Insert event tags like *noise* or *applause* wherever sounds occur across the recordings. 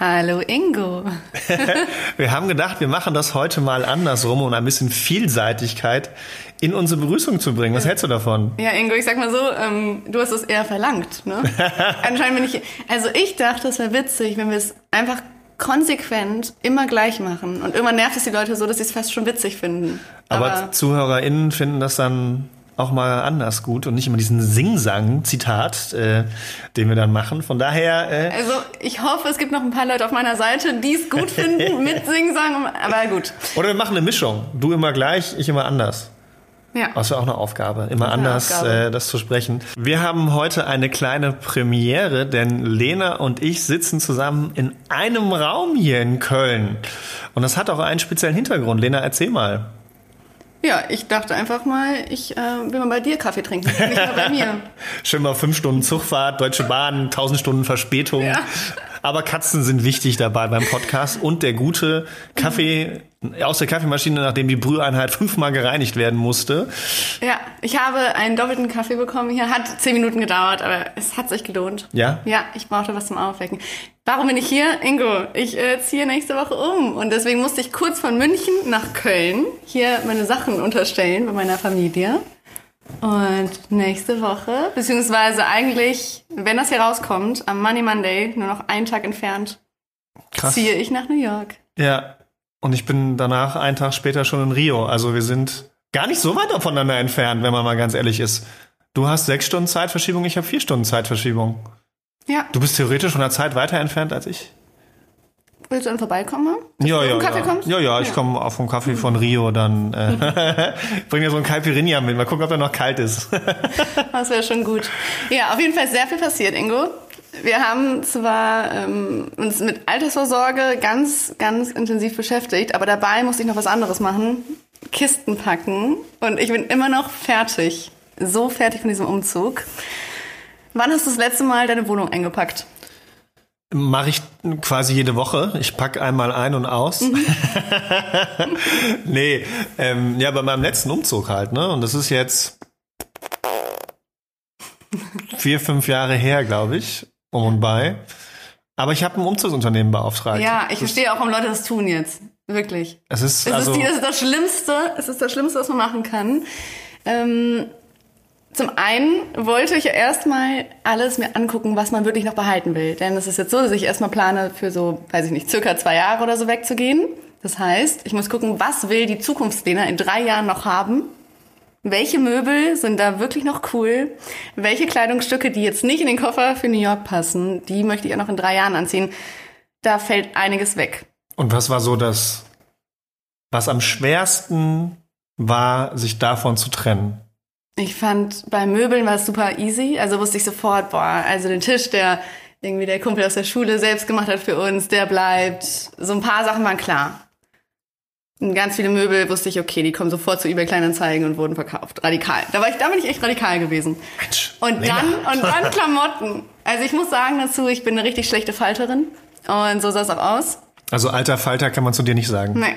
Hallo Ingo. *laughs* wir haben gedacht, wir machen das heute mal andersrum, um ein bisschen Vielseitigkeit in unsere Begrüßung zu bringen. Was hältst du davon? Ja, Ingo, ich sag mal so, ähm, du hast es eher verlangt. Ne? *laughs* Anscheinend bin ich. Also ich dachte, es wäre witzig, wenn wir es einfach konsequent immer gleich machen. Und irgendwann nervt es die Leute so, dass sie es fast schon witzig finden. Aber, Aber ZuhörerInnen finden das dann auch mal anders gut und nicht immer diesen Sing-Sang-Zitat, äh, den wir dann machen. Von daher. Äh also ich hoffe, es gibt noch ein paar Leute auf meiner Seite, die es gut finden *laughs* mit Sing-Sang, aber gut. Oder wir machen eine Mischung. Du immer gleich, ich immer anders. Ja. Das wäre auch eine Aufgabe, immer das anders Aufgabe. Äh, das zu sprechen. Wir haben heute eine kleine Premiere, denn Lena und ich sitzen zusammen in einem Raum hier in Köln. Und das hat auch einen speziellen Hintergrund. Lena, erzähl mal. Ja, ich dachte einfach mal, ich äh, will mal bei dir Kaffee trinken, nicht mal bei mir. *laughs* Schön mal fünf Stunden Zugfahrt, Deutsche Bahn, tausend Stunden Verspätung. Ja. Aber Katzen sind wichtig dabei beim Podcast und der gute Kaffee aus der Kaffeemaschine, nachdem die Brüheinheit fünfmal gereinigt werden musste. Ja, ich habe einen doppelten Kaffee bekommen hier. Hat zehn Minuten gedauert, aber es hat sich gelohnt. Ja? Ja, ich brauchte was zum Aufwecken. Warum bin ich hier? Ingo, ich äh, ziehe nächste Woche um. Und deswegen musste ich kurz von München nach Köln hier meine Sachen unterstellen bei meiner Familie. Und nächste Woche, beziehungsweise eigentlich, wenn das hier rauskommt, am Money Monday, nur noch einen Tag entfernt, Krass. ziehe ich nach New York. Ja, und ich bin danach einen Tag später schon in Rio. Also wir sind gar nicht so weit voneinander entfernt, wenn man mal ganz ehrlich ist. Du hast sechs Stunden Zeitverschiebung, ich habe vier Stunden Zeitverschiebung. Ja. Du bist theoretisch von der Zeit weiter entfernt als ich. Willst du dann vorbeikommen? Ja, ja, Kaffee ja. Kommst? ja, ja, ich ja. komme auch vom Kaffee von Rio, dann äh, *laughs* bring dir so ein Caipirinha mit. Mal gucken, ob der noch kalt ist. *laughs* das wäre schon gut. Ja, auf jeden Fall sehr viel passiert, Ingo. Wir haben zwar ähm, uns mit Altersvorsorge ganz, ganz intensiv beschäftigt, aber dabei musste ich noch was anderes machen. Kisten packen. Und ich bin immer noch fertig. So fertig von diesem Umzug. Wann hast du das letzte Mal deine Wohnung eingepackt? Mache ich quasi jede Woche. Ich packe einmal ein und aus. Mhm. *laughs* nee, ähm, ja, bei meinem letzten Umzug halt, ne? Und das ist jetzt vier, fünf Jahre her, glaube ich, um und bei. Aber ich habe ein Umzugsunternehmen beauftragt. Ja, ich verstehe auch, warum Leute das tun jetzt. Wirklich. Es ist, es also ist, die, das, ist das Schlimmste. Es ist das Schlimmste, was man machen kann. Ähm, zum einen wollte ich ja erstmal alles mir angucken, was man wirklich noch behalten will. Denn es ist jetzt so, dass ich erstmal plane, für so, weiß ich nicht, circa zwei Jahre oder so wegzugehen. Das heißt, ich muss gucken, was will die Zukunftslehner in drei Jahren noch haben? Welche Möbel sind da wirklich noch cool? Welche Kleidungsstücke, die jetzt nicht in den Koffer für New York passen, die möchte ich auch noch in drei Jahren anziehen? Da fällt einiges weg. Und was war so das, was am schwersten war, sich davon zu trennen? Ich fand, bei Möbeln war es super easy. Also wusste ich sofort, boah, also den Tisch, der irgendwie der Kumpel aus der Schule selbst gemacht hat für uns, der bleibt. So ein paar Sachen waren klar. Und ganz viele Möbel wusste ich, okay, die kommen sofort zu eBay Kleinanzeigen und wurden verkauft. Radikal. Da war ich, da bin ich echt radikal gewesen. Mensch, und dann, und *laughs* dann Klamotten. Also ich muss sagen dazu, ich bin eine richtig schlechte Falterin. Und so sah es auch aus. Also alter Falter kann man zu dir nicht sagen. Nee.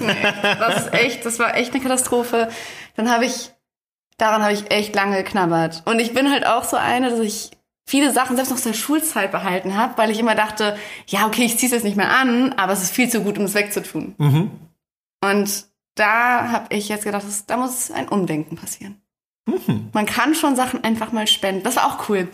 nee. Das ist echt, das war echt eine Katastrophe. Dann habe ich daran habe ich echt lange geknabbert. Und ich bin halt auch so eine, dass ich viele Sachen selbst noch aus der Schulzeit behalten habe, weil ich immer dachte, ja, okay, ich ziehe es jetzt nicht mehr an, aber es ist viel zu gut, um es wegzutun. Mhm. Und da habe ich jetzt gedacht, da muss ein Umdenken passieren. Mhm. Man kann schon Sachen einfach mal spenden. Das war auch cool.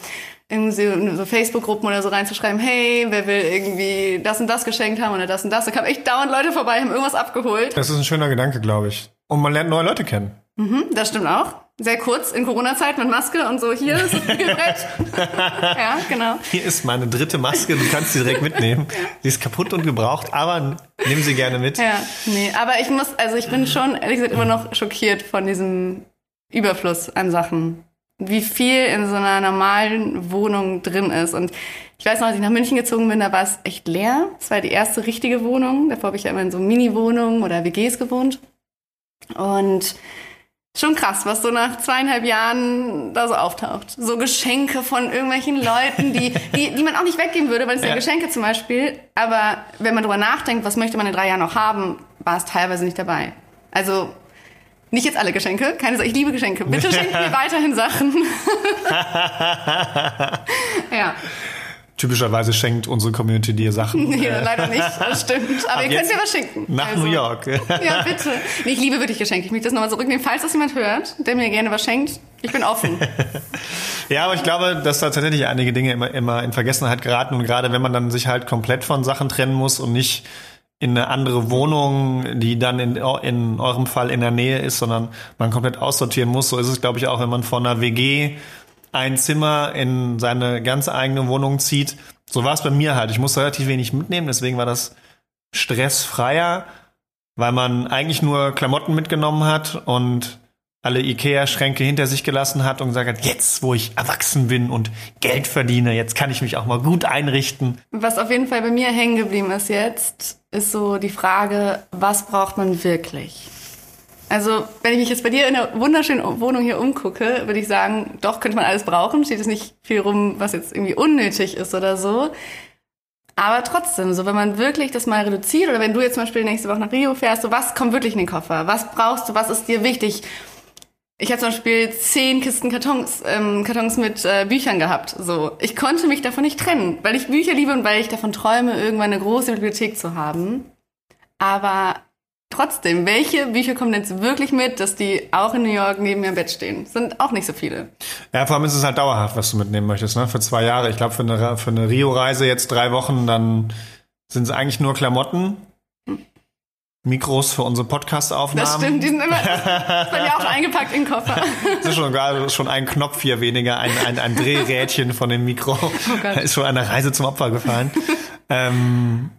Irgendwie so Facebook-Gruppen oder so reinzuschreiben, hey, wer will irgendwie das und das geschenkt haben oder das und das. Da kamen echt dauernd Leute vorbei, haben irgendwas abgeholt. Das ist ein schöner Gedanke, glaube ich. Und man lernt neue Leute kennen. Mhm, das stimmt auch. Sehr kurz in Corona-Zeit mit Maske und so. Hier ist das Brett. ja, genau. Hier ist meine dritte Maske. Du kannst sie direkt mitnehmen. Sie ist kaputt und gebraucht, aber nimm sie gerne mit. Ja, nee, aber ich muss, also ich bin schon ehrlich gesagt immer noch schockiert von diesem Überfluss an Sachen. Wie viel in so einer normalen Wohnung drin ist. Und ich weiß noch, als ich nach München gezogen bin, da war es echt leer. Es war die erste richtige Wohnung. Davor habe ich ja immer in so Mini-Wohnungen oder WGs gewohnt. Und schon krass, was so nach zweieinhalb Jahren da so auftaucht. So Geschenke von irgendwelchen Leuten, die, die, die man auch nicht weggeben würde, weil es ja. ja Geschenke zum Beispiel. Aber wenn man drüber nachdenkt, was möchte man in drei Jahren noch haben, war es teilweise nicht dabei. Also nicht jetzt alle Geschenke, keine Sorge, ich liebe Geschenke. Bitte schenkt *laughs* mir weiterhin Sachen. *laughs* ja. Typischerweise schenkt unsere Community dir Sachen. *laughs* Nee, leider nicht, *laughs* das stimmt. Aber ihr könnt mir was schenken. Nach also. New York. *laughs* ja, bitte. Nee, ich liebe wirklich Geschenke. Ich möchte das nochmal zurücknehmen. Falls das jemand hört, der mir gerne was schenkt, ich bin offen. ja, aber ich glaube, dass da tatsächlich einige Dinge immer, immer in Vergessenheit geraten. Und gerade wenn man dann sich halt komplett von Sachen trennen muss und nicht in eine andere Wohnung, die dann in, in eurem Fall in der Nähe ist, sondern man komplett aussortieren muss. So ist es, glaube ich, auch, wenn man von einer WG ein Zimmer in seine ganz eigene Wohnung zieht. So war es bei mir halt. Ich musste relativ wenig mitnehmen, deswegen war das stressfreier, weil man eigentlich nur Klamotten mitgenommen hat und alle Ikea-Schränke hinter sich gelassen hat und gesagt hat, jetzt, wo ich erwachsen bin und Geld verdiene, jetzt kann ich mich auch mal gut einrichten. Was auf jeden Fall bei mir hängen geblieben ist jetzt, ist so die Frage, was braucht man wirklich? Also, wenn ich mich jetzt bei dir in der wunderschönen Wohnung hier umgucke, würde ich sagen, doch könnte man alles brauchen. Steht es nicht viel rum, was jetzt irgendwie unnötig ist oder so. Aber trotzdem, so wenn man wirklich das mal reduziert oder wenn du jetzt zum Beispiel nächste Woche nach Rio fährst, so was kommt wirklich in den Koffer? Was brauchst du? Was ist dir wichtig? Ich habe zum Beispiel zehn Kisten Kartons, ähm, Kartons mit äh, Büchern gehabt. So, ich konnte mich davon nicht trennen, weil ich Bücher liebe und weil ich davon träume, irgendwann eine große Bibliothek zu haben. Aber Trotzdem, welche Bücher kommen jetzt wirklich mit, dass die auch in New York neben mir im Bett stehen? Sind auch nicht so viele. Ja, vor allem ist es halt dauerhaft, was du mitnehmen möchtest, ne? Für zwei Jahre. Ich glaube, für eine, für eine Rio-Reise jetzt drei Wochen, dann sind es eigentlich nur Klamotten. Mikros für unsere Podcast-Aufnahmen. Das stimmt, die sind immer *laughs* bei mir auch eingepackt in den Koffer. Das ist schon gerade schon ein Knopf hier weniger, ein, ein, ein Drehrädchen von dem Mikro. Oh ist schon eine Reise zum Opfer gefallen. ähm,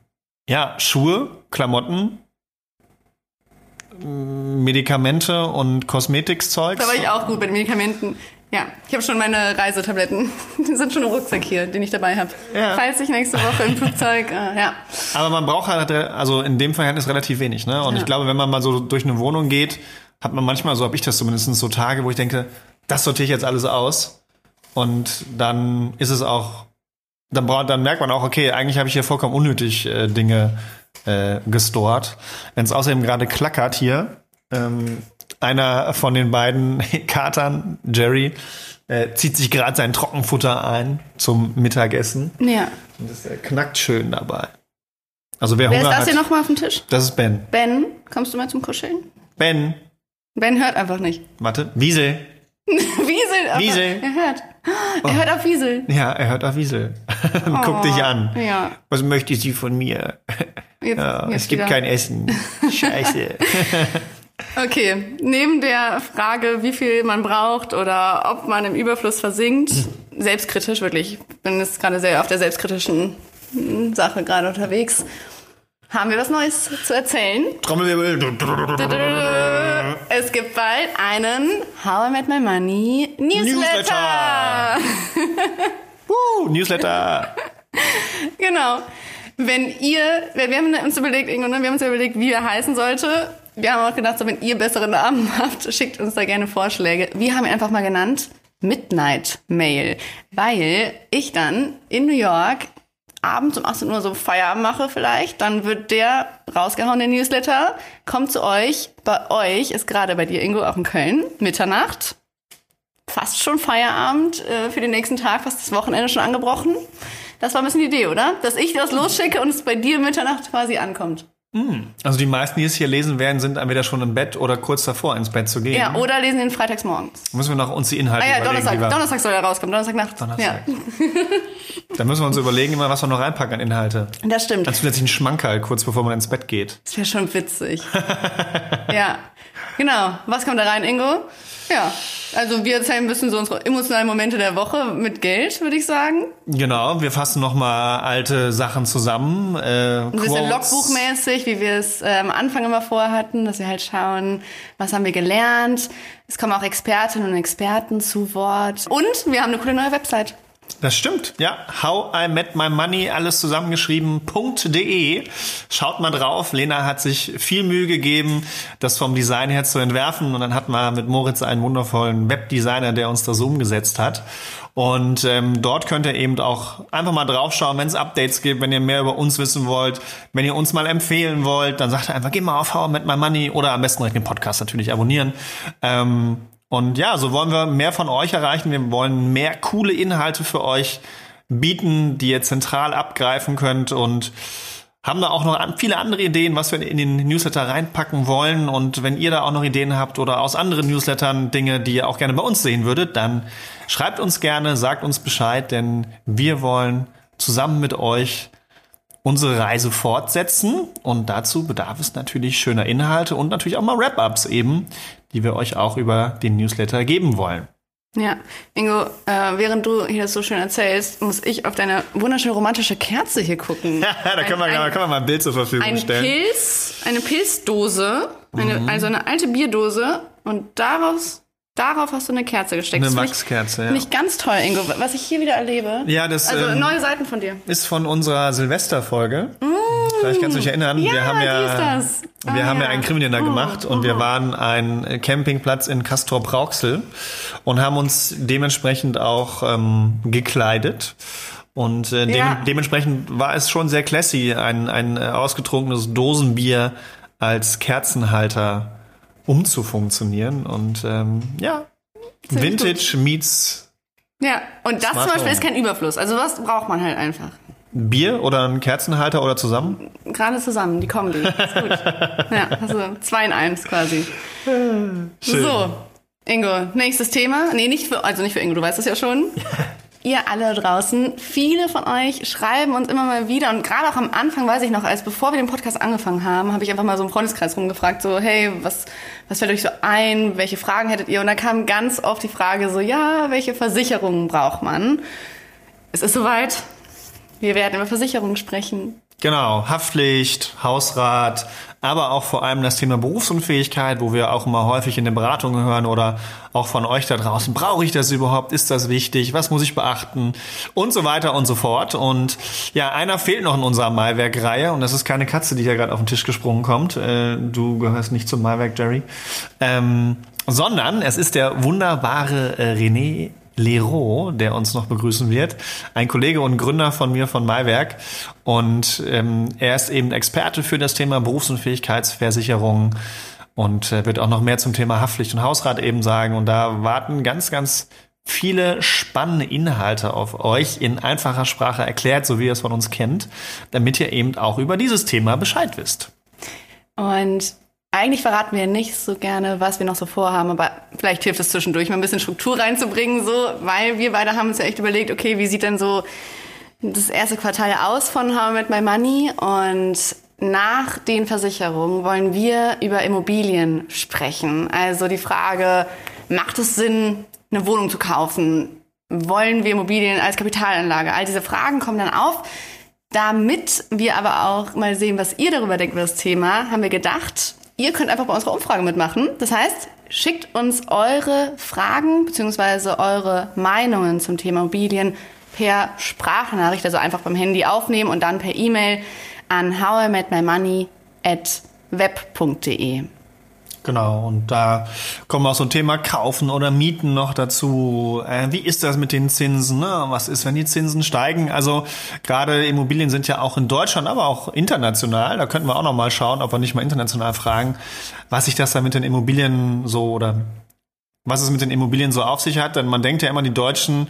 ja, Schuhe, Klamotten, Medikamente und Kosmetikzeugs. Da war ich auch gut den Medikamenten. Ja, ich habe schon meine Reisetabletten. *laughs* Die sind schon im Rucksack hier, den ich dabei habe. Ja. Falls ich nächste Woche im Flugzeug, äh, ja. Aber man braucht halt, also in dem Verhältnis relativ wenig, ne? Und ja. ich glaube, wenn man mal so durch eine Wohnung geht, hat man manchmal, so habe ich das zumindest, so Tage, wo ich denke, das sortiere ich jetzt alles aus. Und dann ist es auch, dann, dann merkt man auch, okay, eigentlich habe ich hier vollkommen unnötig äh, Dinge äh, gestort. Wenn es außerdem gerade klackert hier, ähm, einer von den beiden *laughs* Katern, Jerry, äh, zieht sich gerade sein Trockenfutter ein zum Mittagessen. Ja. Und das äh, knackt schön dabei. Also wer, wer Hunger ist das hat, hier nochmal auf dem Tisch? Das ist Ben. Ben, kommst du mal zum Kuscheln? Ben. Ben hört einfach nicht. Warte, Wiesel. *laughs* Wiesel. Wiesel. Er hört. Er oh. hört auf Wiesel. Ja, er hört auf Wiesel. *laughs* Guck oh, dich an. Ja. Was möchte sie von mir? Jetzt, ja, jetzt es gibt kein Essen. *laughs* Scheiße. okay, neben der Frage, wie viel man braucht oder ob man im Überfluss versinkt, selbstkritisch wirklich, ich bin jetzt gerade sehr auf der selbstkritischen Sache gerade unterwegs, haben wir was Neues zu erzählen. Trommelwirbel. Es gibt bald einen How I Met My Money Newsletter. Newsletter. uh, Newsletter. *laughs* genau. Wenn ihr, wir haben uns überlegt, Ingo, ne, wir haben uns überlegt, wie er heißen sollte. Wir haben auch gedacht, so, wenn ihr bessere Namen *laughs* habt, schickt uns da gerne Vorschläge. Wir haben ihn einfach mal genannt Midnight Mail, weil ich dann in New York abends um 18 Uhr so Feierabend mache vielleicht, dann wird der rausgehauen, der Newsletter, kommt zu euch. Bei euch ist gerade bei dir, Ingo, auch in Köln, Mitternacht. Fast schon Feierabend äh, für den nächsten Tag, fast das Wochenende schon angebrochen. Das war ein bisschen die Idee, oder? Dass ich das losschicke und es bei dir Mitternacht quasi ankommt. Hm. Also die meisten, die es hier lesen werden, sind entweder schon im Bett oder kurz davor ins Bett zu gehen. Ja, oder lesen ihn freitags morgens. Müssen wir noch uns die Inhalte ah, ja, Donnerstag, Donnerstag soll er rauskommen, Donnerstagnacht. Donnerstag. Ja. *laughs* da müssen wir uns überlegen, immer was wir noch reinpacken an Inhalte. Das stimmt. Als zusätzlichen Schmankerl, kurz bevor man ins Bett geht. Das wäre schon witzig. *laughs* ja, genau. Was kommt da rein, Ingo? Ja, also wir erzählen ein bisschen so unsere emotionalen Momente der Woche mit Geld, würde ich sagen. Genau, wir fassen nochmal alte Sachen zusammen. Äh, ein bisschen Logbuchmäßig, wie wir es äh, am Anfang immer vorhatten, dass wir halt schauen, was haben wir gelernt. Es kommen auch Expertinnen und Experten zu Wort. Und wir haben eine coole neue Website. Das stimmt, ja. How I Met My Money, alles zusammengeschrieben.de. Schaut mal drauf. Lena hat sich viel Mühe gegeben, das vom Design her zu entwerfen. Und dann hat man mit Moritz einen wundervollen Webdesigner, der uns das umgesetzt hat. Und ähm, dort könnt ihr eben auch einfach mal draufschauen, wenn es Updates gibt, wenn ihr mehr über uns wissen wollt, wenn ihr uns mal empfehlen wollt, dann sagt ihr einfach, geh mal auf How I Met My Money oder am besten direkt den Podcast natürlich abonnieren. Ähm, und ja, so wollen wir mehr von euch erreichen. Wir wollen mehr coole Inhalte für euch bieten, die ihr zentral abgreifen könnt und haben da auch noch viele andere Ideen, was wir in den Newsletter reinpacken wollen. Und wenn ihr da auch noch Ideen habt oder aus anderen Newslettern Dinge, die ihr auch gerne bei uns sehen würdet, dann schreibt uns gerne, sagt uns Bescheid, denn wir wollen zusammen mit euch unsere Reise fortsetzen. Und dazu bedarf es natürlich schöner Inhalte und natürlich auch mal Wrap-ups eben, die wir euch auch über den Newsletter geben wollen. Ja, Ingo, äh, während du hier das so schön erzählst, muss ich auf deine wunderschöne romantische Kerze hier gucken. Ja, *laughs* da können, wir, ein, können wir mal ein Bild zur Verfügung ein stellen. Pilz, eine Pilzdose, eine, mhm. also eine alte Bierdose und daraus Darauf hast du eine Kerze gesteckt. Eine Wachskerze, ja. Nicht ganz toll, Ingo. Was ich hier wieder erlebe. Ja, das also ähm, neue Seiten von dir. Ist von unserer Silvesterfolge. Mm. Vielleicht kannst du dich erinnern. Ja, wir haben ja, wir ah, haben ja, ja einen Krimininer oh, gemacht und oh. wir waren ein Campingplatz in Castor Brauxel und haben uns dementsprechend auch ähm, gekleidet. Und äh, de ja. dementsprechend war es schon sehr classy, ein, ein äh, ausgetrunkenes Dosenbier als Kerzenhalter umzufunktionieren. Und ähm, ja, Sehr Vintage gut. meets. Ja, und das zum Beispiel ist kein Überfluss. Also was braucht man halt einfach? Bier oder ein Kerzenhalter oder zusammen? Gerade zusammen, die Kombi. Ist gut. *laughs* ja, also zwei in eins quasi. Schön. So, Ingo, nächstes Thema. Nee, nicht für, also nicht für Ingo, du weißt das ja schon. *laughs* ihr alle draußen, viele von euch schreiben uns immer mal wieder und gerade auch am Anfang weiß ich noch, als bevor wir den Podcast angefangen haben, habe ich einfach mal so im Freundeskreis rumgefragt, so hey, was was fällt euch so ein, welche Fragen hättet ihr? Und da kam ganz oft die Frage so, ja, welche Versicherungen braucht man? Es ist soweit. Wir werden über Versicherungen sprechen. Genau, Haftpflicht, Hausrat, aber auch vor allem das Thema Berufsunfähigkeit, wo wir auch immer häufig in den Beratungen hören oder auch von euch da draußen, brauche ich das überhaupt? Ist das wichtig? Was muss ich beachten? Und so weiter und so fort. Und ja, einer fehlt noch in unserer Maiwerk-Reihe und das ist keine Katze, die hier gerade auf den Tisch gesprungen kommt. Äh, du gehörst nicht zum Maiwerk, Jerry. Ähm, sondern es ist der wunderbare äh, René Lero, der uns noch begrüßen wird. Ein Kollege und Gründer von mir von Maiwerk. Und ähm, er ist eben Experte für das Thema Berufsunfähigkeitsversicherung und äh, wird auch noch mehr zum Thema Haftpflicht und Hausrat eben sagen. Und da warten ganz, ganz viele spannende Inhalte auf euch in einfacher Sprache erklärt, so wie ihr es von uns kennt, damit ihr eben auch über dieses Thema Bescheid wisst. Und eigentlich verraten wir nicht so gerne, was wir noch so vorhaben, aber vielleicht hilft es zwischendurch mal ein bisschen Struktur reinzubringen, so, weil wir beide haben uns ja echt überlegt, okay, wie sieht denn so das erste Quartal aus von How I Met My Money und nach den Versicherungen wollen wir über Immobilien sprechen. Also die Frage, macht es Sinn, eine Wohnung zu kaufen? Wollen wir Immobilien als Kapitalanlage? All diese Fragen kommen dann auf. Damit wir aber auch mal sehen, was ihr darüber denkt über das Thema, haben wir gedacht, Ihr könnt einfach bei unserer Umfrage mitmachen. Das heißt, schickt uns eure Fragen bzw. eure Meinungen zum Thema Immobilien per Sprachnachricht, also einfach beim Handy aufnehmen und dann per E-Mail an howimetmymoney at web.de. Genau, und da kommen auch so ein Thema Kaufen oder Mieten noch dazu. Äh, wie ist das mit den Zinsen? Ne? Was ist, wenn die Zinsen steigen? Also gerade Immobilien sind ja auch in Deutschland, aber auch international. Da könnten wir auch noch mal schauen, ob wir nicht mal international fragen, was sich das da mit den Immobilien so oder was es mit den Immobilien so auf sich hat. Denn man denkt ja immer, die Deutschen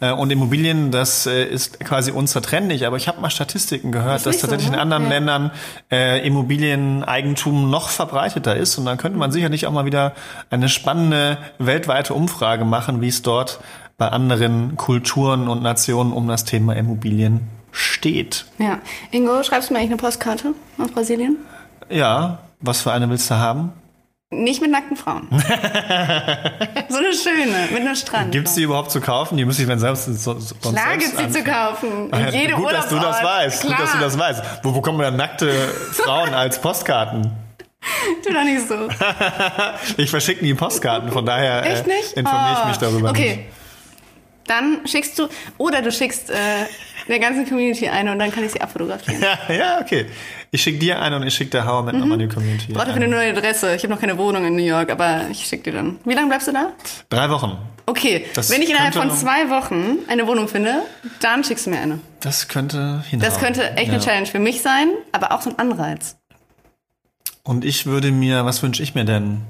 äh, und Immobilien, das äh, ist quasi unzertrennlich. Aber ich habe mal Statistiken gehört, das dass tatsächlich so, ne? in anderen ja. Ländern äh, Immobilieneigentum noch verbreiteter ist. Und dann könnte man sicherlich auch mal wieder eine spannende weltweite Umfrage machen, wie es dort bei anderen Kulturen und Nationen um das Thema Immobilien steht. Ja. Ingo, schreibst du mir eigentlich eine Postkarte aus Brasilien? Ja. Was für eine willst du haben? Nicht mit nackten Frauen. *laughs* so eine schöne, mit einem Strand. Gibt es die überhaupt zu kaufen? Die muss ich dann selbst sonst Klar gibt es die zu kaufen. In jede Gut, dass du das weißt. Klar. Gut, dass du das weißt. Wo bekommen wir dann nackte *laughs* Frauen als Postkarten? Tu doch nicht so. *laughs* ich verschicke nie Postkarten, von daher äh, informiere ich mich darüber. Okay. Nicht. Dann schickst du, oder du schickst äh, der ganzen Community eine und dann kann ich sie abfotografieren. Ja, ja okay. Ich schicke dir eine und ich schicke der Hauer mit mhm. die Community. Ich brauche dafür eine neue Adresse. Ich habe noch keine Wohnung in New York, aber ich schicke dir dann. Wie lange bleibst du da? Drei Wochen. Okay, das wenn ich innerhalb von zwei Wochen eine Wohnung finde, dann schickst du mir eine. Das könnte hinhauen. Das könnte echt eine Challenge für mich sein, aber auch so ein Anreiz. Und ich würde mir, was wünsche ich mir denn?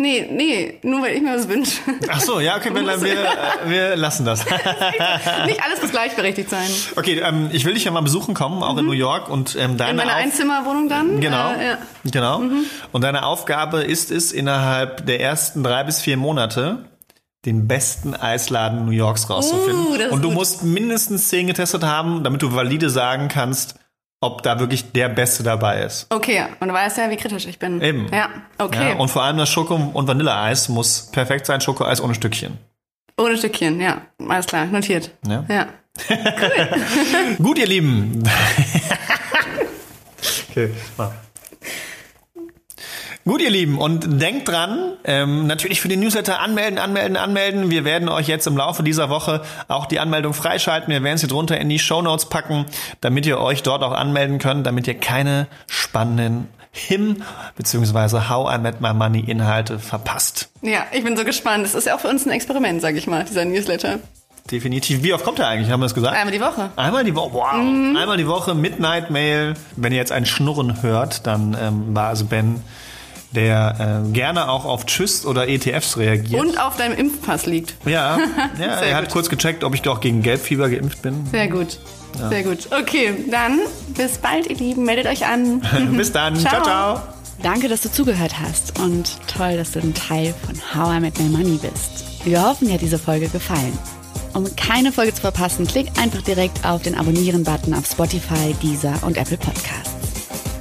Nee, nee, nur weil ich mir was wünsche. Ach so, ja, okay, *laughs* wir, wir, wir lassen das. *laughs* Nicht alles muss gleichberechtigt sein. Okay, ähm, ich will dich ja mal besuchen kommen, auch mhm. in New York und ähm, deine in meiner Einzimmerwohnung dann. Genau, äh, ja. genau. Mhm. Und deine Aufgabe ist es, innerhalb der ersten drei bis vier Monate den besten Eisladen New Yorks rauszufinden. Uh, und du gut. musst mindestens zehn getestet haben, damit du valide sagen kannst, ob da wirklich der Beste dabei ist. Okay, und du weißt ja, wie kritisch ich bin. Eben. Ja, okay. Ja, und vor allem das Schoko- und Vanilleeis muss perfekt sein, Schokoeis ohne Stückchen. Ohne Stückchen, ja. Alles klar, notiert. Ja. ja. *laughs* Cool. Gut, ihr Lieben. *laughs* okay, mal. Gut, ihr Lieben, und denkt dran, ähm, natürlich für den Newsletter anmelden, anmelden, anmelden. Wir werden euch jetzt im Laufe dieser Woche auch die Anmeldung freischalten. Wir werden sie drunter in die Show Notes packen, damit ihr euch dort auch anmelden könnt, damit ihr keine spannenden Him bzw. How I Met My Money Inhalte verpasst. Ja, ich bin so gespannt. Das ist ja auch für uns ein Experiment, sage ich mal, dieser Newsletter. Definitiv. Wie oft kommt er eigentlich? Haben wir das gesagt? Einmal die Woche. Einmal die Woche. Wow. Mhm. Einmal die Woche Midnight Mail. Wenn ihr jetzt ein Schnurren hört, dann ähm, war also Ben der äh, gerne auch auf Tschüss oder ETFs reagiert. Und auf deinem Impfpass liegt. Ja, *laughs* ja er hat kurz gecheckt, ob ich doch gegen Gelbfieber geimpft bin. Sehr gut. Ja. Sehr gut. Okay, dann bis bald, ihr Lieben. Meldet euch an. *laughs* bis dann. ciao. ciao, ciao. Danke, dass du zugehört hast und toll, dass du ein Teil von How I Met My Money bist. Wir hoffen, dir hat diese Folge gefallen. Um keine Folge zu verpassen, klick einfach direkt auf den Abonnieren-Button auf Spotify, Deezer und Apple Podcasts.